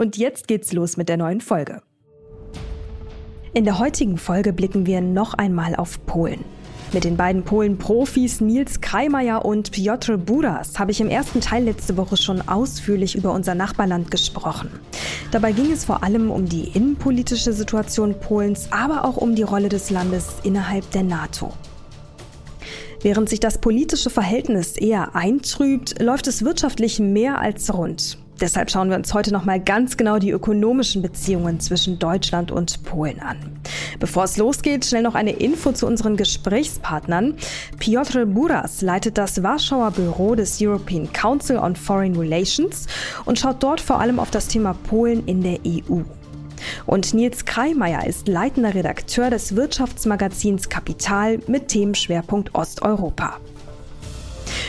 Und jetzt geht's los mit der neuen Folge. In der heutigen Folge blicken wir noch einmal auf Polen. Mit den beiden Polen-Profis Nils Kreimeier und Piotr Buras habe ich im ersten Teil letzte Woche schon ausführlich über unser Nachbarland gesprochen. Dabei ging es vor allem um die innenpolitische Situation Polens, aber auch um die Rolle des Landes innerhalb der NATO. Während sich das politische Verhältnis eher eintrübt, läuft es wirtschaftlich mehr als rund. Deshalb schauen wir uns heute noch mal ganz genau die ökonomischen Beziehungen zwischen Deutschland und Polen an. Bevor es losgeht, schnell noch eine Info zu unseren Gesprächspartnern. Piotr Buras leitet das Warschauer Büro des European Council on Foreign Relations und schaut dort vor allem auf das Thema Polen in der EU. Und Nils Kreimeier ist leitender Redakteur des Wirtschaftsmagazins Kapital mit Themenschwerpunkt Osteuropa.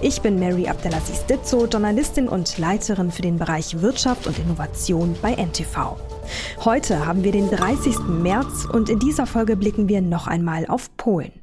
Ich bin Mary Abdelaziz Ditzo, Journalistin und Leiterin für den Bereich Wirtschaft und Innovation bei NTV. Heute haben wir den 30. März und in dieser Folge blicken wir noch einmal auf Polen.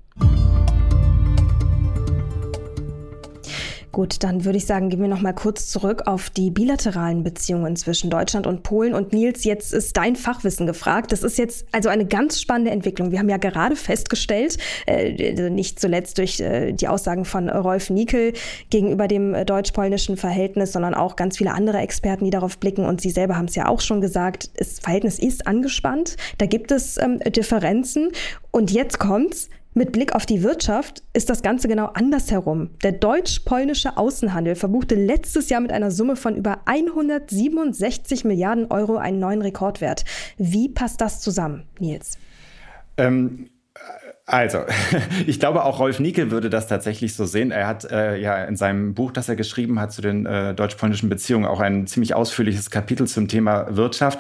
Gut, dann würde ich sagen, gehen wir noch mal kurz zurück auf die bilateralen Beziehungen zwischen Deutschland und Polen. Und Nils, jetzt ist dein Fachwissen gefragt. Das ist jetzt also eine ganz spannende Entwicklung. Wir haben ja gerade festgestellt, äh, nicht zuletzt durch äh, die Aussagen von Rolf Niekel gegenüber dem deutsch-polnischen Verhältnis, sondern auch ganz viele andere Experten, die darauf blicken. Und Sie selber haben es ja auch schon gesagt, das Verhältnis ist angespannt. Da gibt es ähm, Differenzen. Und jetzt kommt's. Mit Blick auf die Wirtschaft ist das Ganze genau andersherum. Der deutsch-polnische Außenhandel verbuchte letztes Jahr mit einer Summe von über 167 Milliarden Euro einen neuen Rekordwert. Wie passt das zusammen, Nils? Ähm also, ich glaube, auch Rolf Niekel würde das tatsächlich so sehen. Er hat äh, ja in seinem Buch, das er geschrieben hat zu den äh, deutsch-polnischen Beziehungen, auch ein ziemlich ausführliches Kapitel zum Thema Wirtschaft.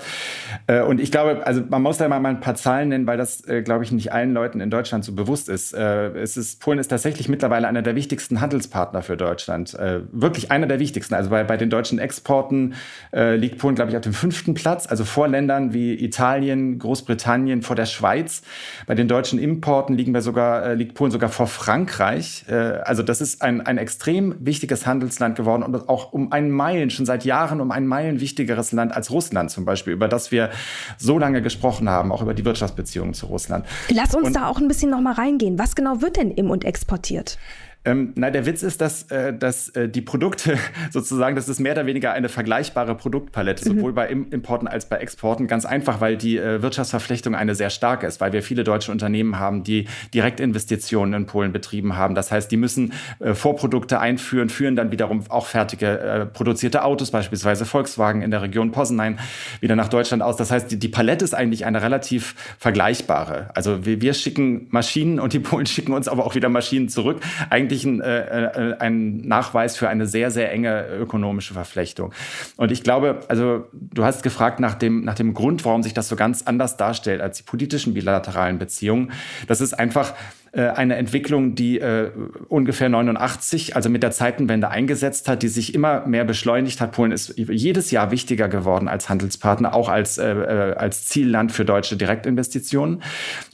Äh, und ich glaube, also man muss da mal ein paar Zahlen nennen, weil das, äh, glaube ich, nicht allen Leuten in Deutschland so bewusst ist. Äh, es ist. Polen ist tatsächlich mittlerweile einer der wichtigsten Handelspartner für Deutschland. Äh, wirklich einer der wichtigsten. Also bei, bei den deutschen Exporten liegt Polen, glaube ich, auf dem fünften Platz, also vor Ländern wie Italien, Großbritannien, vor der Schweiz. Bei den deutschen Importen liegen wir sogar, äh, liegt Polen sogar vor Frankreich. Äh, also das ist ein, ein extrem wichtiges Handelsland geworden und auch um einen Meilen, schon seit Jahren um einen Meilen wichtigeres Land als Russland zum Beispiel, über das wir so lange gesprochen haben, auch über die Wirtschaftsbeziehungen zu Russland. Lass uns und, da auch ein bisschen noch mal reingehen. Was genau wird denn im und exportiert? Ähm, na, der Witz ist, dass, äh, dass äh, die Produkte sozusagen, das ist mehr oder weniger eine vergleichbare Produktpalette, mhm. sowohl bei Importen als bei Exporten. Ganz einfach, weil die äh, Wirtschaftsverflechtung eine sehr starke ist, weil wir viele deutsche Unternehmen haben, die Direktinvestitionen in Polen betrieben haben. Das heißt, die müssen äh, Vorprodukte einführen, führen dann wiederum auch fertige äh, produzierte Autos, beispielsweise Volkswagen in der Region Posenein, wieder nach Deutschland aus. Das heißt, die, die Palette ist eigentlich eine relativ vergleichbare. Also wir, wir schicken Maschinen und die Polen schicken uns aber auch wieder Maschinen zurück. Eigentlich wirklich ein, äh, äh, ein Nachweis für eine sehr, sehr enge ökonomische Verflechtung. Und ich glaube, also du hast gefragt nach dem, nach dem Grund, warum sich das so ganz anders darstellt als die politischen bilateralen Beziehungen. Das ist einfach eine Entwicklung, die äh, ungefähr 89, also mit der Zeitenwende eingesetzt hat, die sich immer mehr beschleunigt hat. Polen ist jedes Jahr wichtiger geworden als Handelspartner, auch als, äh, äh als Zielland für deutsche Direktinvestitionen.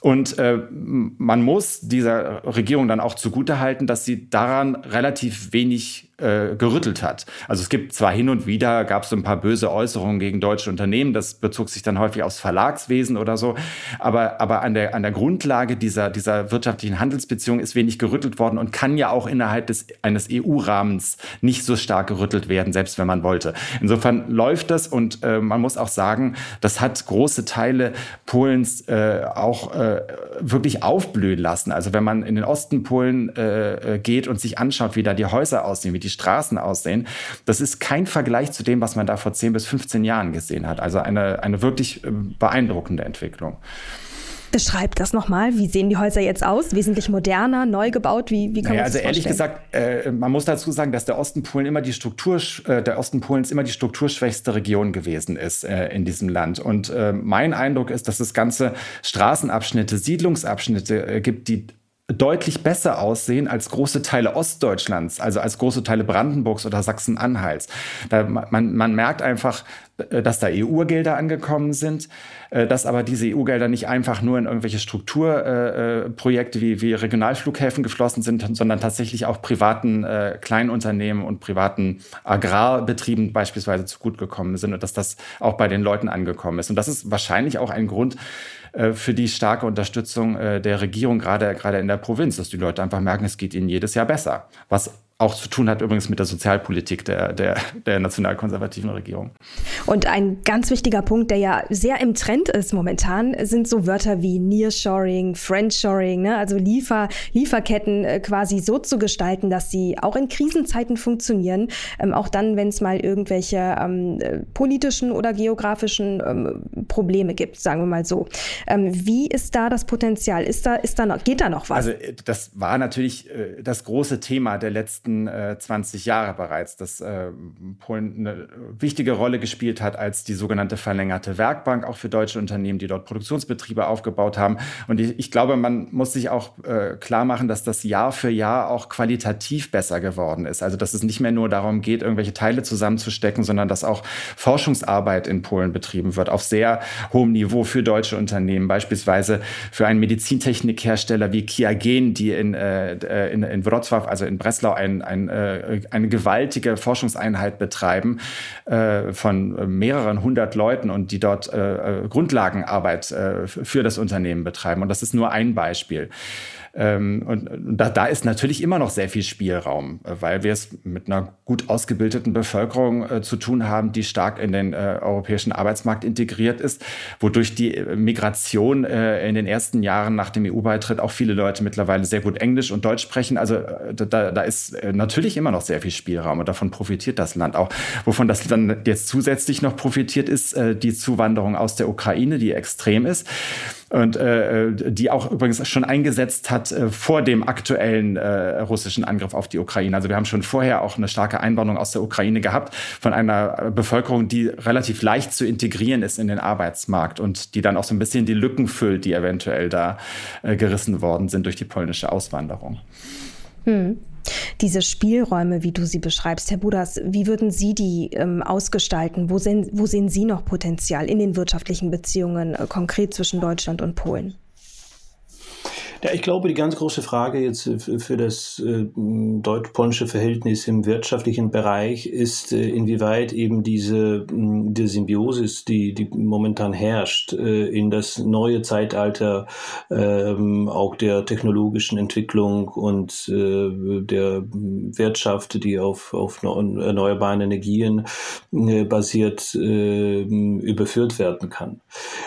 Und äh, man muss dieser Regierung dann auch zugutehalten, dass sie daran relativ wenig äh, gerüttelt hat. Also es gibt zwar hin und wieder, gab es so ein paar böse Äußerungen gegen deutsche Unternehmen, das bezog sich dann häufig aufs Verlagswesen oder so, aber, aber an, der, an der Grundlage dieser, dieser wirtschaftlichen Handelsbeziehung ist wenig gerüttelt worden und kann ja auch innerhalb des, eines EU-Rahmens nicht so stark gerüttelt werden, selbst wenn man wollte. Insofern läuft das und äh, man muss auch sagen, das hat große Teile Polens äh, auch äh, wirklich aufblühen lassen. Also wenn man in den Osten Polen äh, äh, geht und sich anschaut, wie da die Häuser aussehen, wie die Straßen aussehen, das ist kein Vergleich zu dem, was man da vor 10 bis 15 Jahren gesehen hat. Also eine, eine wirklich äh, beeindruckende Entwicklung. Beschreib das nochmal. Wie sehen die Häuser jetzt aus? Wesentlich moderner, neu gebaut? Wie, wie kann naja, man das Also ehrlich gesagt, äh, man muss dazu sagen, dass der Osten Polen immer die Struktur, äh, der Osten Polens immer die strukturschwächste Region gewesen ist äh, in diesem Land. Und äh, mein Eindruck ist, dass es ganze Straßenabschnitte, Siedlungsabschnitte äh, gibt, die deutlich besser aussehen als große Teile Ostdeutschlands, also als große Teile Brandenburgs oder Sachsen-Anhalts. Man, man merkt einfach, äh, dass da EU-Gelder angekommen sind, äh, dass aber diese EU-Gelder nicht einfach nur in irgendwelche Strukturprojekte wie, wie Regionalflughäfen geflossen sind, sondern tatsächlich auch privaten äh, Kleinunternehmen und privaten Agrarbetrieben beispielsweise zugutgekommen sind und dass das auch bei den Leuten angekommen ist. Und das ist wahrscheinlich auch ein Grund, äh, für die starke Unterstützung äh, der Regierung, gerade, gerade in der Provinz, dass die Leute einfach merken, es geht ihnen jedes Jahr besser. Was auch zu tun hat übrigens mit der Sozialpolitik der, der, der nationalkonservativen Regierung. Und ein ganz wichtiger Punkt, der ja sehr im Trend ist momentan, sind so Wörter wie Nearshoring, Friendshoring, ne? also Liefer, Lieferketten äh, quasi so zu gestalten, dass sie auch in Krisenzeiten funktionieren, ähm, auch dann, wenn es mal irgendwelche ähm, äh, politischen oder geografischen ähm, Probleme gibt, sagen wir mal so. Ähm, wie ist da das Potenzial? Ist da, ist da noch, geht da noch was? Also äh, das war natürlich äh, das große Thema der letzten letzten äh, 20 Jahre bereits, dass äh, Polen eine wichtige Rolle gespielt hat als die sogenannte verlängerte Werkbank, auch für deutsche Unternehmen, die dort Produktionsbetriebe aufgebaut haben. Und ich, ich glaube, man muss sich auch äh, klar machen, dass das Jahr für Jahr auch qualitativ besser geworden ist. Also dass es nicht mehr nur darum geht, irgendwelche Teile zusammenzustecken, sondern dass auch Forschungsarbeit in Polen betrieben wird, auf sehr hohem Niveau für deutsche Unternehmen, beispielsweise für einen Medizintechnikhersteller wie Kiagen, die in, äh, in, in Wrocław, also in Breslau, ein ein, äh, eine gewaltige Forschungseinheit betreiben äh, von mehreren hundert Leuten und die dort äh, äh Grundlagenarbeit äh, für das Unternehmen betreiben. Und das ist nur ein Beispiel. Ähm, und, und da, da, ist natürlich immer noch sehr viel Spielraum, äh, weil wir es mit einer gut ausgebildeten Bevölkerung äh, zu tun haben, die stark in den äh, europäischen Arbeitsmarkt integriert ist, wodurch die äh, Migration äh, in den ersten Jahren nach dem EU-Beitritt auch viele Leute mittlerweile sehr gut Englisch und Deutsch sprechen. Also äh, da, da ist natürlich immer noch sehr viel Spielraum und davon profitiert das Land auch. Wovon das dann jetzt zusätzlich noch profitiert, ist die Zuwanderung aus der Ukraine, die extrem ist und äh, die auch übrigens schon eingesetzt hat äh, vor dem aktuellen äh, russischen Angriff auf die Ukraine. Also wir haben schon vorher auch eine starke Einwanderung aus der Ukraine gehabt von einer Bevölkerung, die relativ leicht zu integrieren ist in den Arbeitsmarkt und die dann auch so ein bisschen die Lücken füllt, die eventuell da äh, gerissen worden sind durch die polnische Auswanderung. Hm. Diese Spielräume, wie du sie beschreibst, Herr Budas, wie würden Sie die ähm, ausgestalten? Wo sehen, wo sehen Sie noch Potenzial in den wirtschaftlichen Beziehungen äh, konkret zwischen Deutschland und Polen? Ja, ich glaube, die ganz große Frage jetzt äh, für das äh, deutsch-polnische Verhältnis im wirtschaftlichen Bereich ist, äh, inwieweit eben diese, die Symbiosis, die, die momentan herrscht, in das neue Zeitalter ähm, auch der technologischen Entwicklung und der Wirtschaft, die auf, auf erneuerbaren Energien basiert, überführt werden kann.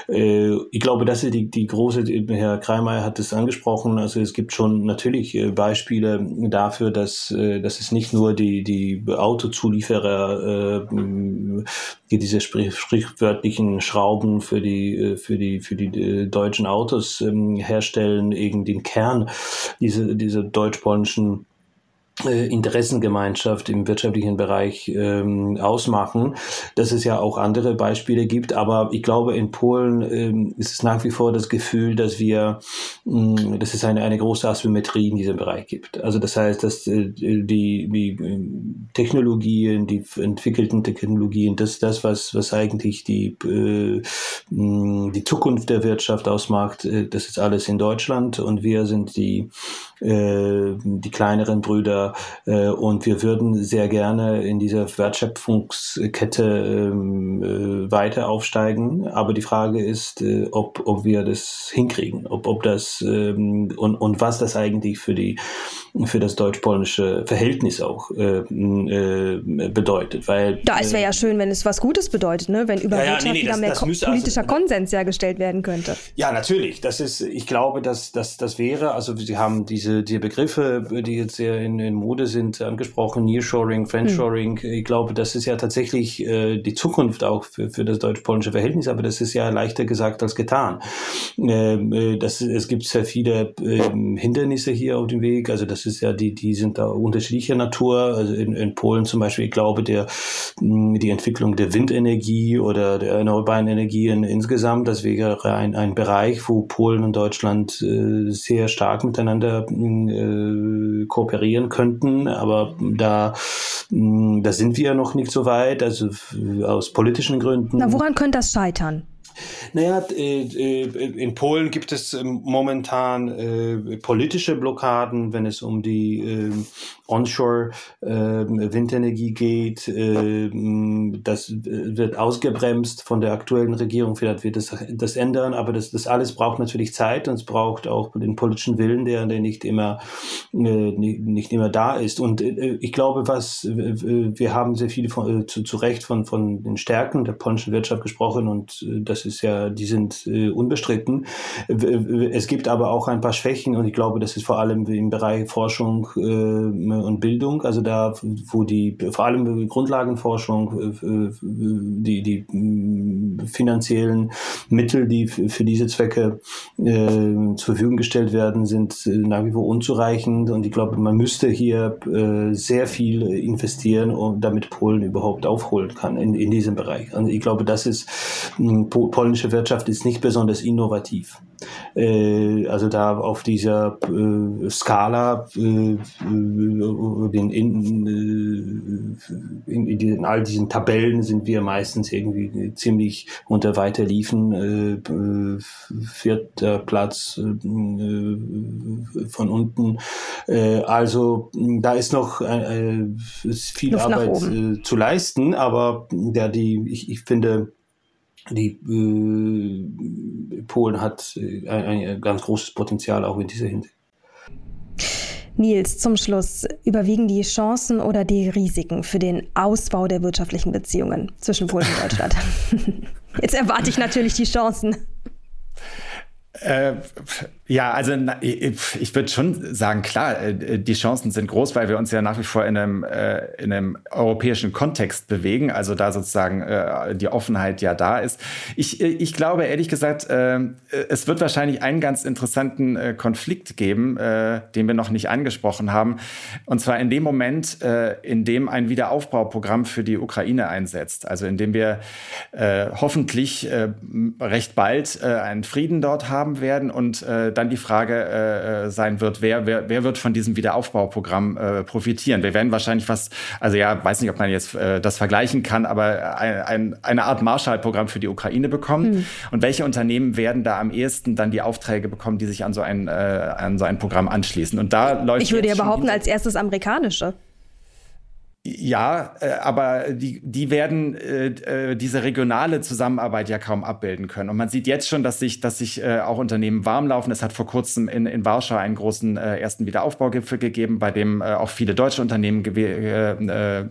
ich glaube, das ist die, die große, Herr Kreimeier hat es angesprochen, angesprochen. Also es gibt schon natürlich äh, Beispiele dafür, dass, äh, dass es nicht nur die, die Autozulieferer, äh, die diese sprichwörtlichen Schrauben für die, für die, für die deutschen Autos ähm, herstellen, irgendwie den Kern dieser, dieser deutsch-polnischen äh, Interessengemeinschaft im wirtschaftlichen Bereich ähm, ausmachen, dass es ja auch andere Beispiele gibt. Aber ich glaube, in Polen ähm, ist es nach wie vor das Gefühl, dass wir, mh, mm, dass es eine, eine große Asymmetrie in diesem Bereich gibt. Also das heißt, dass äh, die, die äh, Technologien, die entwickelten Technologien, das das, was, was eigentlich die, äh, mh, mm, die Zukunft der Wirtschaft ausmacht, äh, das ist alles in Deutschland und wir sind die die kleineren Brüder. Und wir würden sehr gerne in dieser Wertschöpfungskette ähm, weiter aufsteigen. Aber die Frage ist, ob, ob wir das hinkriegen, ob, ob das ähm, und, und was das eigentlich für die für das deutsch-polnische Verhältnis auch äh, äh, bedeutet. Weil, da es wäre ja schön, wenn es was Gutes bedeutet, ne? wenn über ja, ja, Wirtschaft nee, nee, wieder das, mehr das müsste, politischer also, Konsens hergestellt werden könnte. Ja, natürlich. Das ist, ich glaube, dass, dass das wäre, also Sie haben diese die Begriffe, die jetzt sehr in, in Mode sind, angesprochen, Nearshoring, Friendshoring. Hm. Ich glaube, das ist ja tatsächlich äh, die Zukunft auch für, für das deutsch-polnische Verhältnis, aber das ist ja leichter gesagt als getan. Ähm, äh, das, es gibt sehr viele äh, Hindernisse hier auf dem Weg, also das ist ja, die, die sind da unterschiedlicher Natur. Also in, in Polen zum Beispiel, ich glaube, der, die Entwicklung der Windenergie oder der erneuerbaren Energien insgesamt, das wäre ein, ein Bereich, wo Polen und Deutschland äh, sehr stark miteinander äh, kooperieren könnten. Aber da, da sind wir noch nicht so weit, also aus politischen Gründen. Na, woran könnte das scheitern? Naja, äh, äh, in Polen gibt es ähm, momentan äh, politische Blockaden, wenn es um die ähm, Onshore-Windenergie ähm, geht. Das wird ausgebremst von der aktuellen Regierung. Vielleicht wird das, das ändern, aber das, das alles braucht natürlich Zeit und es braucht auch den politischen Willen, der, der nicht immer nicht immer da ist. Und ich glaube, was wir haben sehr viel von, zu, zu Recht von, von den Stärken der polnischen Wirtschaft gesprochen und das ist ja, die sind äh, unbestritten. Es gibt aber auch ein paar Schwächen und ich glaube, das ist vor allem im Bereich Forschung äh, und Bildung, also da, wo die, vor allem Grundlagenforschung, äh, äh die, die finanziellen Mittel, die für diese Zwecke äh, zur Verfügung gestellt werden, sind äh, nach wie vor unzureichend und ich glaube, man müsste hier sehr viel investieren, um, damit Polen überhaupt aufholen kann in, in diesem Bereich. Also ich glaube, das ist polnische Wirtschaft ist nicht besonders innovativ. Äh, also da auf dieser äh, Skala äh, in, in, in, in, all diesen Tabellen sind wir meistens irgendwie ziemlich unter weiter liefen. vierter Platz von unten. also da ist noch viel Luft Arbeit zu leisten, aber ja, die, ich, ich finde, die äh, Polen hat äh, ein, ein ganz großes Potenzial auch in dieser Hinsicht. Nils, zum Schluss, überwiegen die Chancen oder die Risiken für den Ausbau der wirtschaftlichen Beziehungen zwischen Polen und Deutschland? Jetzt erwarte ich natürlich die Chancen. Äh, ja, also ich würde schon sagen, klar, äh, die Chancen sind groß, weil wir uns ja nach wie vor in einem, äh, in einem europäischen Kontext bewegen, also da sozusagen äh, die Offenheit ja da ist. Ich, ich glaube ehrlich gesagt, es wird wahrscheinlich einen ganz interessanten Konflikt geben, den wir noch nicht angesprochen haben, und zwar in dem Moment, in dem ein Wiederaufbauprogramm für die Ukraine einsetzt, also in dem wir hoffentlich recht bald einen Frieden dort haben werden und dann die Frage äh, äh, sein wird, wer, wer, wer wird von diesem Wiederaufbauprogramm äh, profitieren? Wir werden wahrscheinlich was, also ja, weiß nicht, ob man jetzt äh, das vergleichen kann, aber ein, ein, eine Art Marshallprogramm für die Ukraine bekommen. Mhm. Und welche Unternehmen werden da am ehesten dann die Aufträge bekommen, die sich an so ein, äh, an so ein Programm anschließen? Und da läuft Ich würde ja behaupten, als erstes amerikanische. Ja, äh, aber die, die werden äh, äh, diese regionale Zusammenarbeit ja kaum abbilden können. Und man sieht jetzt schon, dass sich, dass sich äh, auch Unternehmen warm laufen. Es hat vor kurzem in, in Warschau einen großen äh, ersten Wiederaufbaugipfel gegeben, bei dem äh, auch viele deutsche Unternehmen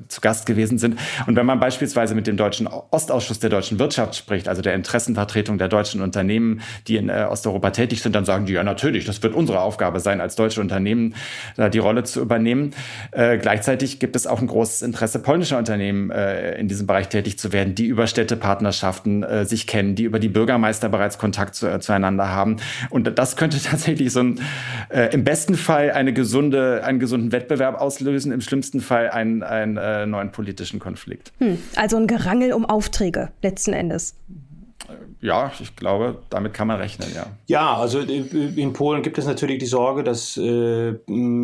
zu Gast gewesen sind. Und wenn man beispielsweise mit dem deutschen Ostausschuss der deutschen Wirtschaft spricht, also der Interessenvertretung der deutschen Unternehmen, die in Osteuropa tätig sind, dann sagen die, ja natürlich, das wird unsere Aufgabe sein, als deutsche Unternehmen da die Rolle zu übernehmen. Gleichzeitig gibt es auch ein großes Interesse polnischer Unternehmen äh, in diesem Bereich tätig zu werden, die über Städtepartnerschaften äh, sich kennen, die über die Bürgermeister bereits Kontakt zu, äh, zueinander haben. Und das könnte tatsächlich so ein, äh, im besten Fall eine gesunde, einen gesunden Wettbewerb auslösen, im schlimmsten Fall einen, einen äh, neuen politischen Konflikt. Hm, also ein Gerangel um Aufträge letzten Endes ja, ich glaube, damit kann man rechnen, ja. Ja, also in Polen gibt es natürlich die Sorge, dass, äh,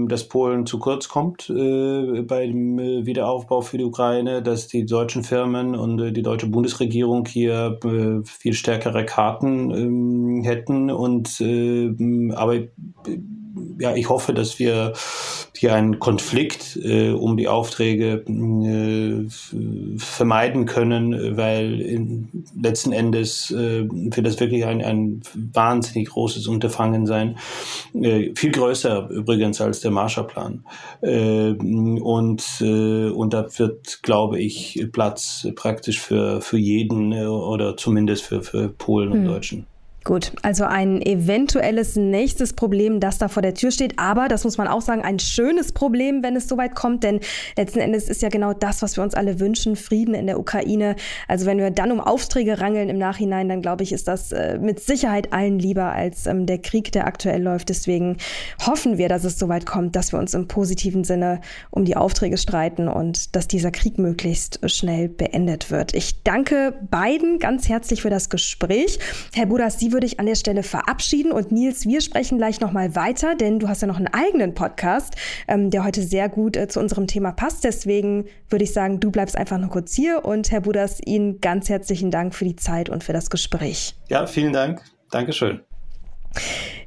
dass Polen zu kurz kommt äh, beim äh, Wiederaufbau für die Ukraine, dass die deutschen Firmen und äh, die deutsche Bundesregierung hier äh, viel stärkere Karten ähm, hätten. Und äh, aber ja, ich hoffe, dass wir hier einen Konflikt äh, um die Aufträge äh, vermeiden können, weil in, letzten Endes äh, wird das wirklich ein, ein wahnsinnig großes Unterfangen sein. Äh, viel größer übrigens als der Marshallplan. Äh, und, äh, und da wird, glaube ich, Platz praktisch für, für jeden äh, oder zumindest für, für Polen und hm. Deutschen. Gut, also ein eventuelles nächstes Problem, das da vor der Tür steht. Aber das muss man auch sagen, ein schönes Problem, wenn es soweit kommt. Denn letzten Endes ist ja genau das, was wir uns alle wünschen, Frieden in der Ukraine. Also wenn wir dann um Aufträge rangeln im Nachhinein, dann glaube ich, ist das äh, mit Sicherheit allen lieber als ähm, der Krieg, der aktuell läuft. Deswegen hoffen wir, dass es soweit kommt, dass wir uns im positiven Sinne um die Aufträge streiten und dass dieser Krieg möglichst schnell beendet wird. Ich danke beiden ganz herzlich für das Gespräch. Herr Budas, Sie würde ich an der Stelle verabschieden und Nils, wir sprechen gleich nochmal weiter, denn du hast ja noch einen eigenen Podcast, ähm, der heute sehr gut äh, zu unserem Thema passt. Deswegen würde ich sagen, du bleibst einfach noch kurz hier und Herr Budas, Ihnen ganz herzlichen Dank für die Zeit und für das Gespräch. Ja, vielen Dank. Dankeschön.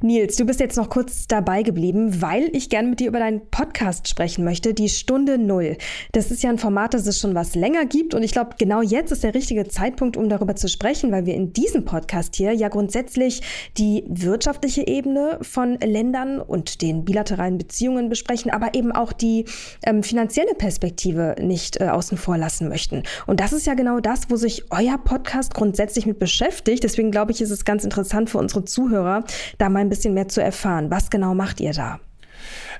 Nils, du bist jetzt noch kurz dabei geblieben, weil ich gerne mit dir über deinen Podcast sprechen möchte, die Stunde Null. Das ist ja ein Format, das es schon was länger gibt und ich glaube, genau jetzt ist der richtige Zeitpunkt, um darüber zu sprechen, weil wir in diesem Podcast hier ja grundsätzlich die wirtschaftliche Ebene von Ländern und den bilateralen Beziehungen besprechen, aber eben auch die ähm, finanzielle Perspektive nicht äh, außen vor lassen möchten. Und das ist ja genau das, wo sich euer Podcast grundsätzlich mit beschäftigt. Deswegen glaube ich, ist es ganz interessant für unsere Zuhörer, da mal ein bisschen mehr zu erfahren. Was genau macht ihr da?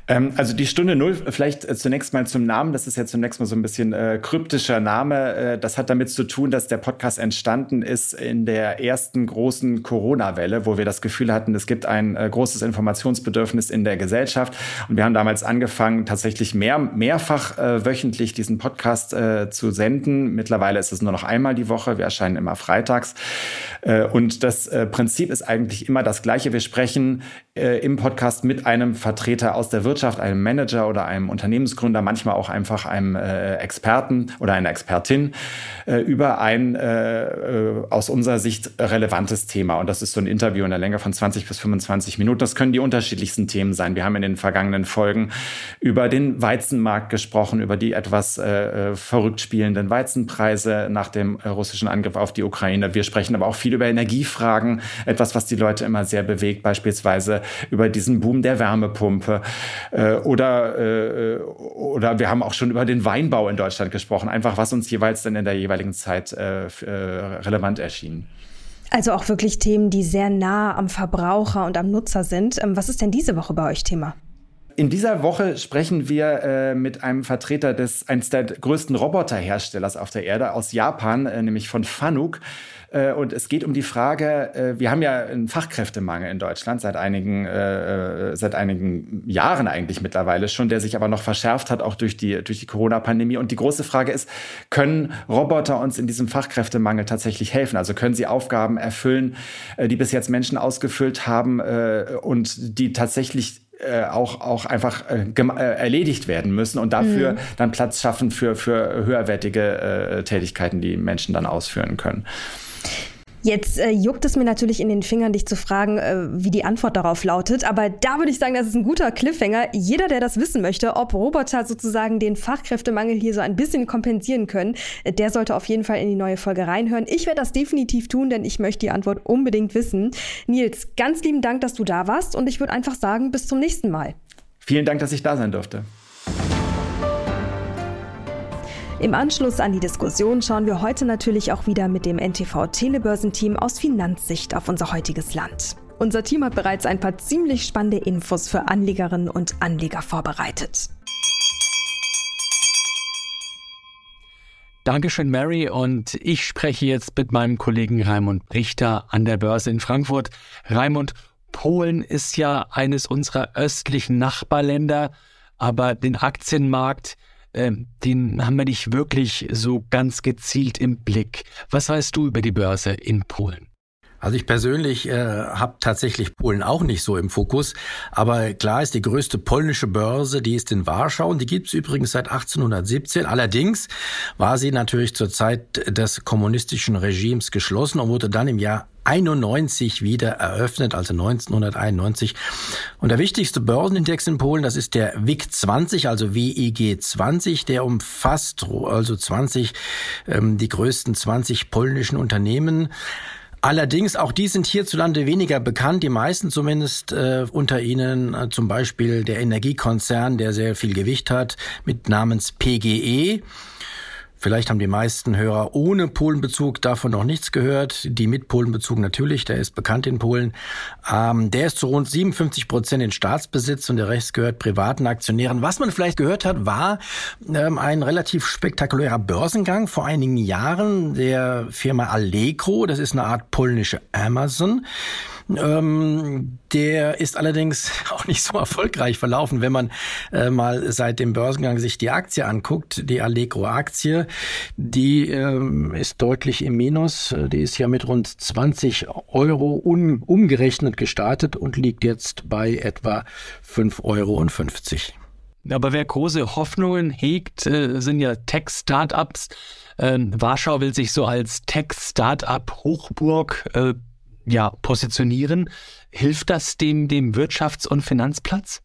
Ähm, also die Stunde Null, vielleicht äh, zunächst mal zum Namen. Das ist ja zunächst mal so ein bisschen äh, kryptischer Name. Äh, das hat damit zu tun, dass der Podcast entstanden ist in der ersten großen Corona-Welle, wo wir das Gefühl hatten, es gibt ein äh, großes Informationsbedürfnis in der Gesellschaft. Und wir haben damals angefangen, tatsächlich mehr, mehrfach äh, wöchentlich diesen Podcast zu senden. Mittlerweile ist es nur noch einmal die Woche. Wir erscheinen immer freitags. und das Prinzip ist eigentlich immer das gleiche. Wir sprechen im Podcast mit einem Vertreter aus der Wirtschaft Wirtschaft, einem Manager oder einem Unternehmensgründer, manchmal auch einfach einem äh, Experten oder einer Expertin äh, über ein äh, äh, aus unserer Sicht relevantes Thema. Und das ist so ein Interview in der Länge von 20 bis 25 Minuten. Das können die unterschiedlichsten Themen sein. Wir haben in den vergangenen Folgen über den Weizenmarkt gesprochen, über die etwas äh, äh verrückt spielenden Weizenpreise nach dem russischen Angriff auf die Ukraine. Wir sprechen aber auch viel über Energiefragen, etwas, was die Leute immer sehr bewegt, beispielsweise über diesen Boom der Wärmepumpe. Äh, oder, äh, oder wir haben auch schon über den Weinbau in Deutschland gesprochen, einfach was uns jeweils dann in der jeweiligen Zeit äh, relevant erschien. Also auch wirklich Themen, die sehr nah am Verbraucher und am Nutzer sind. Ähm, was ist denn diese Woche bei euch Thema? In dieser Woche sprechen wir äh, mit einem Vertreter des eines der größten Roboterherstellers auf der Erde aus Japan, äh, nämlich von Fanuc. Äh, und es geht um die Frage, äh, wir haben ja einen Fachkräftemangel in Deutschland seit einigen, äh, seit einigen Jahren eigentlich mittlerweile schon, der sich aber noch verschärft hat, auch durch die, durch die Corona-Pandemie. Und die große Frage ist, können Roboter uns in diesem Fachkräftemangel tatsächlich helfen? Also können sie Aufgaben erfüllen, die bis jetzt Menschen ausgefüllt haben und die tatsächlich auch, auch einfach äh, erledigt werden müssen und dafür mhm. dann Platz schaffen für, für höherwertige äh, Tätigkeiten, die Menschen dann ausführen können. Jetzt äh, juckt es mir natürlich in den Fingern, dich zu fragen, äh, wie die Antwort darauf lautet. Aber da würde ich sagen, das ist ein guter Cliffhanger. Jeder, der das wissen möchte, ob Roboter sozusagen den Fachkräftemangel hier so ein bisschen kompensieren können, äh, der sollte auf jeden Fall in die neue Folge reinhören. Ich werde das definitiv tun, denn ich möchte die Antwort unbedingt wissen. Nils, ganz lieben Dank, dass du da warst. Und ich würde einfach sagen, bis zum nächsten Mal. Vielen Dank, dass ich da sein durfte. Im Anschluss an die Diskussion schauen wir heute natürlich auch wieder mit dem NTV Telebörsenteam aus Finanzsicht auf unser heutiges Land. Unser Team hat bereits ein paar ziemlich spannende Infos für Anlegerinnen und Anleger vorbereitet. Dankeschön, Mary. Und ich spreche jetzt mit meinem Kollegen Raimund Richter an der Börse in Frankfurt. Raimund, Polen ist ja eines unserer östlichen Nachbarländer, aber den Aktienmarkt, ähm, den haben wir nicht wirklich so ganz gezielt im Blick. Was weißt du über die Börse in Polen? Also ich persönlich äh, habe tatsächlich Polen auch nicht so im Fokus, aber klar ist die größte polnische Börse, die ist in Warschau und die gibt es übrigens seit 1817. Allerdings war sie natürlich zur Zeit des kommunistischen Regimes geschlossen und wurde dann im Jahr 91 wieder eröffnet, also 1991. Und der wichtigste Börsenindex in Polen, das ist der WIG 20, also WIG 20, der umfasst also 20, ähm, die größten 20 polnischen Unternehmen. Allerdings, auch die sind hierzulande weniger bekannt, die meisten zumindest äh, unter ihnen äh, zum Beispiel der Energiekonzern, der sehr viel Gewicht hat, mit namens PGE. Vielleicht haben die meisten Hörer ohne Polenbezug davon noch nichts gehört. Die mit Polenbezug natürlich, der ist bekannt in Polen. Ähm, der ist zu rund 57 Prozent in Staatsbesitz und der Rest gehört privaten Aktionären. Was man vielleicht gehört hat, war ähm, ein relativ spektakulärer Börsengang vor einigen Jahren der Firma Allegro. Das ist eine Art polnische Amazon. Ähm, der ist allerdings auch nicht so erfolgreich verlaufen, wenn man äh, mal seit dem Börsengang sich die Aktie anguckt, die Allegro-Aktie. Die ähm, ist deutlich im Minus. Die ist ja mit rund 20 Euro un umgerechnet gestartet und liegt jetzt bei etwa 5,50 Euro. Aber wer große Hoffnungen hegt, äh, sind ja Tech-Startups. Ähm, Warschau will sich so als Tech-Startup-Hochburg äh, ja, positionieren. Hilft das dem, dem Wirtschafts- und Finanzplatz?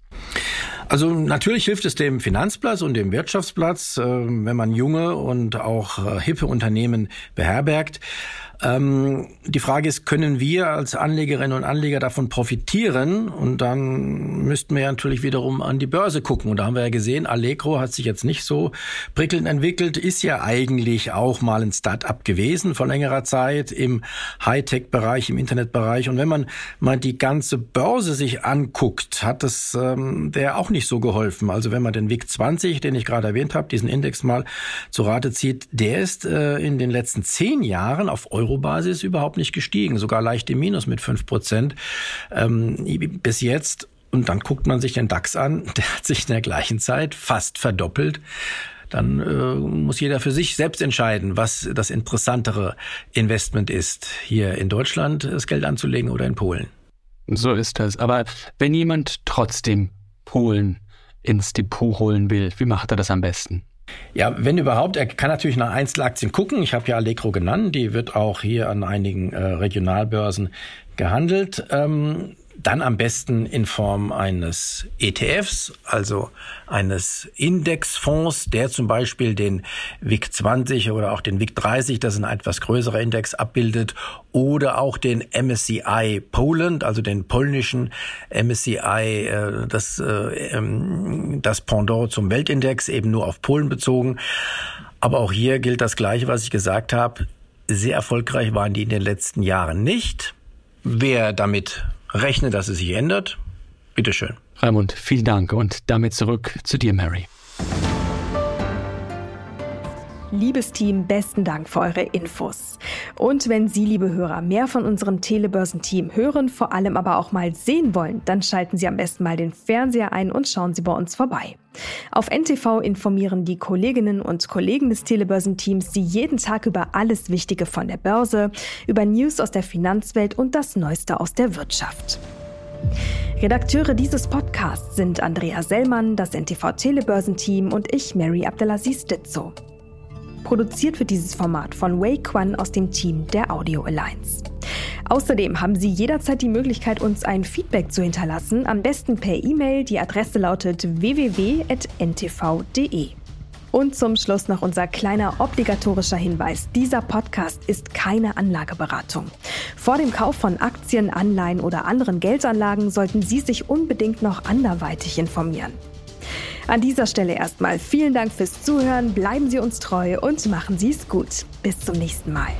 Also natürlich hilft es dem Finanzplatz und dem Wirtschaftsplatz, äh, wenn man junge und auch äh, hippe Unternehmen beherbergt. Ähm, die Frage ist, können wir als Anlegerinnen und Anleger davon profitieren? Und dann müssten wir natürlich wiederum an die Börse gucken. Und da haben wir ja gesehen, Allegro hat sich jetzt nicht so prickelnd entwickelt, ist ja eigentlich auch mal ein Start-up gewesen vor längerer Zeit im Hightech-Bereich, im Internetbereich. Und wenn man mal die ganze Börse sich anguckt, hat das ähm, der auch nicht so geholfen. Also wenn man den WIG 20, den ich gerade erwähnt habe, diesen Index mal zu Rate zieht, der ist äh, in den letzten zehn Jahren auf Euro Euro-Basis überhaupt nicht gestiegen, sogar leicht im Minus mit fünf Prozent ähm, bis jetzt. Und dann guckt man sich den DAX an, der hat sich in der gleichen Zeit fast verdoppelt dann äh, muss jeder für sich selbst entscheiden, was das interessantere Investment ist, hier in Deutschland das Geld anzulegen oder in Polen. So ist das. Aber wenn jemand trotzdem Polen ins Depot holen will, wie macht er das am besten? Ja, wenn überhaupt, er kann natürlich nach Einzelaktien gucken. Ich habe ja Allegro genannt, die wird auch hier an einigen äh, Regionalbörsen gehandelt. Ähm, dann am besten in Form eines ETFs, also eines Indexfonds, der zum Beispiel den WIG 20 oder auch den WIG 30, das ist ein etwas größerer Index, abbildet, oder auch den MSCI Poland, also den polnischen MSCI, äh, das, äh, ähm, das Pendant zum Weltindex, eben nur auf Polen bezogen. Aber auch hier gilt das Gleiche, was ich gesagt habe. Sehr erfolgreich waren die in den letzten Jahren nicht. Wer damit rechne, dass es sich ändert. Bitteschön. Raimund, vielen Dank und damit zurück zu dir, Mary. Liebes Team, besten Dank für eure Infos. Und wenn Sie, liebe Hörer, mehr von unserem Telebörsen-Team hören, vor allem aber auch mal sehen wollen, dann schalten Sie am besten mal den Fernseher ein und schauen Sie bei uns vorbei. Auf NTV informieren die Kolleginnen und Kollegen des Telebörsenteams Sie jeden Tag über alles Wichtige von der Börse, über News aus der Finanzwelt und das Neueste aus der Wirtschaft. Redakteure dieses Podcasts sind Andrea Sellmann, das NTV Telebörsenteam und ich, Mary Abdelaziz Ditzo. Produziert wird dieses Format von Wei Quan aus dem Team der Audio Alliance. Außerdem haben Sie jederzeit die Möglichkeit, uns ein Feedback zu hinterlassen, am besten per E-Mail. Die Adresse lautet www.ntv.de. Und zum Schluss noch unser kleiner obligatorischer Hinweis. Dieser Podcast ist keine Anlageberatung. Vor dem Kauf von Aktien, Anleihen oder anderen Geldanlagen sollten Sie sich unbedingt noch anderweitig informieren. An dieser Stelle erstmal vielen Dank fürs Zuhören, bleiben Sie uns treu und machen Sie es gut. Bis zum nächsten Mal.